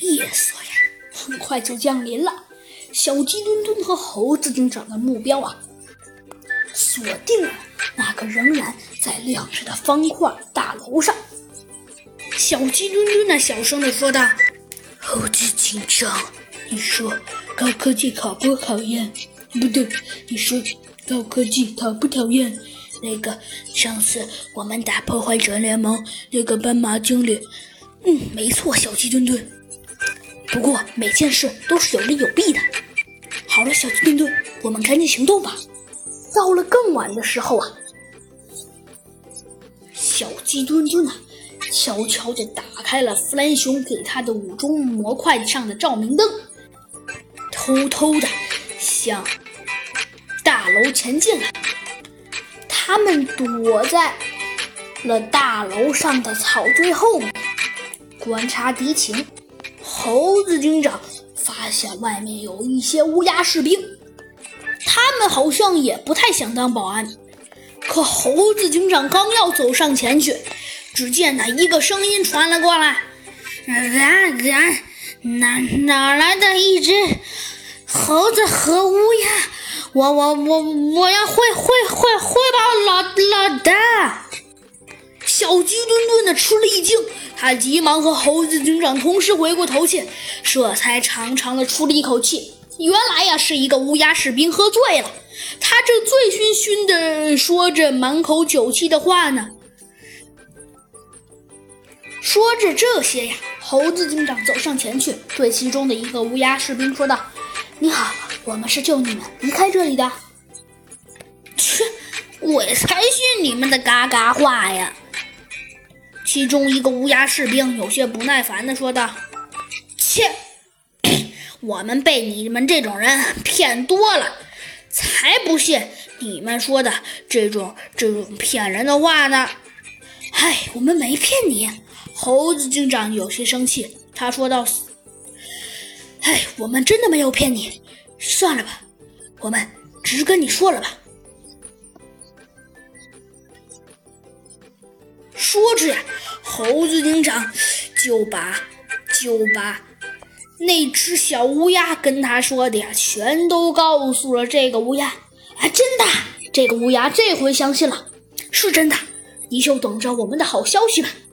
夜色呀，很快就降临了。小鸡墩墩和猴子警长的目标啊，锁定了那个仍然在亮着的方块大楼上。小鸡墩墩呢，小声的说道：“猴子警长，你说高科技考不考验？不对，你说高科技讨不讨厌？那个上次我们打破坏者联盟那个斑马经理，嗯，没错，小鸡墩墩。不过每件事都是有利有弊的。好了，小鸡墩墩，我们赶紧行动吧。到了更晚的时候啊，小鸡墩墩啊，悄悄地打开了弗兰熊给他的五中模块上的照明灯，偷偷的向大楼前进了。他们躲在了大楼上的草堆后面，观察敌情。警长发现外面有一些乌鸦士兵，他们好像也不太想当保安。可猴子警长刚要走上前去，只见那一个声音传了过来：“然然，哪哪来的一只猴子和乌鸦？”我我我我要汇汇汇汇报老老大！小鸡墩墩的吃了一惊，他急忙和猴子警长同时回过头去，这才长长的出了一口气。原来呀，是一个乌鸦士兵喝醉了，他正醉醺醺的说着满口酒气的话呢。说着这些呀，猴子警长走上前去，对其中的一个乌鸦士兵说道：“你好。”我们是救你们离开这里的。切，我才信你们的嘎嘎话呀！其中一个乌鸦士兵有些不耐烦的说道：“切，我们被你们这种人骗多了，才不信你们说的这种这种骗人的话呢！”嗨，我们没骗你。猴子警长有些生气，他说道：“哎，我们真的没有骗你。”算了吧，我们直跟你说了吧。说着呀，猴子警长就把就把那只小乌鸦跟他说的呀，全都告诉了这个乌鸦。啊，真的！这个乌鸦这回相信了，是真的。你就等着我们的好消息吧。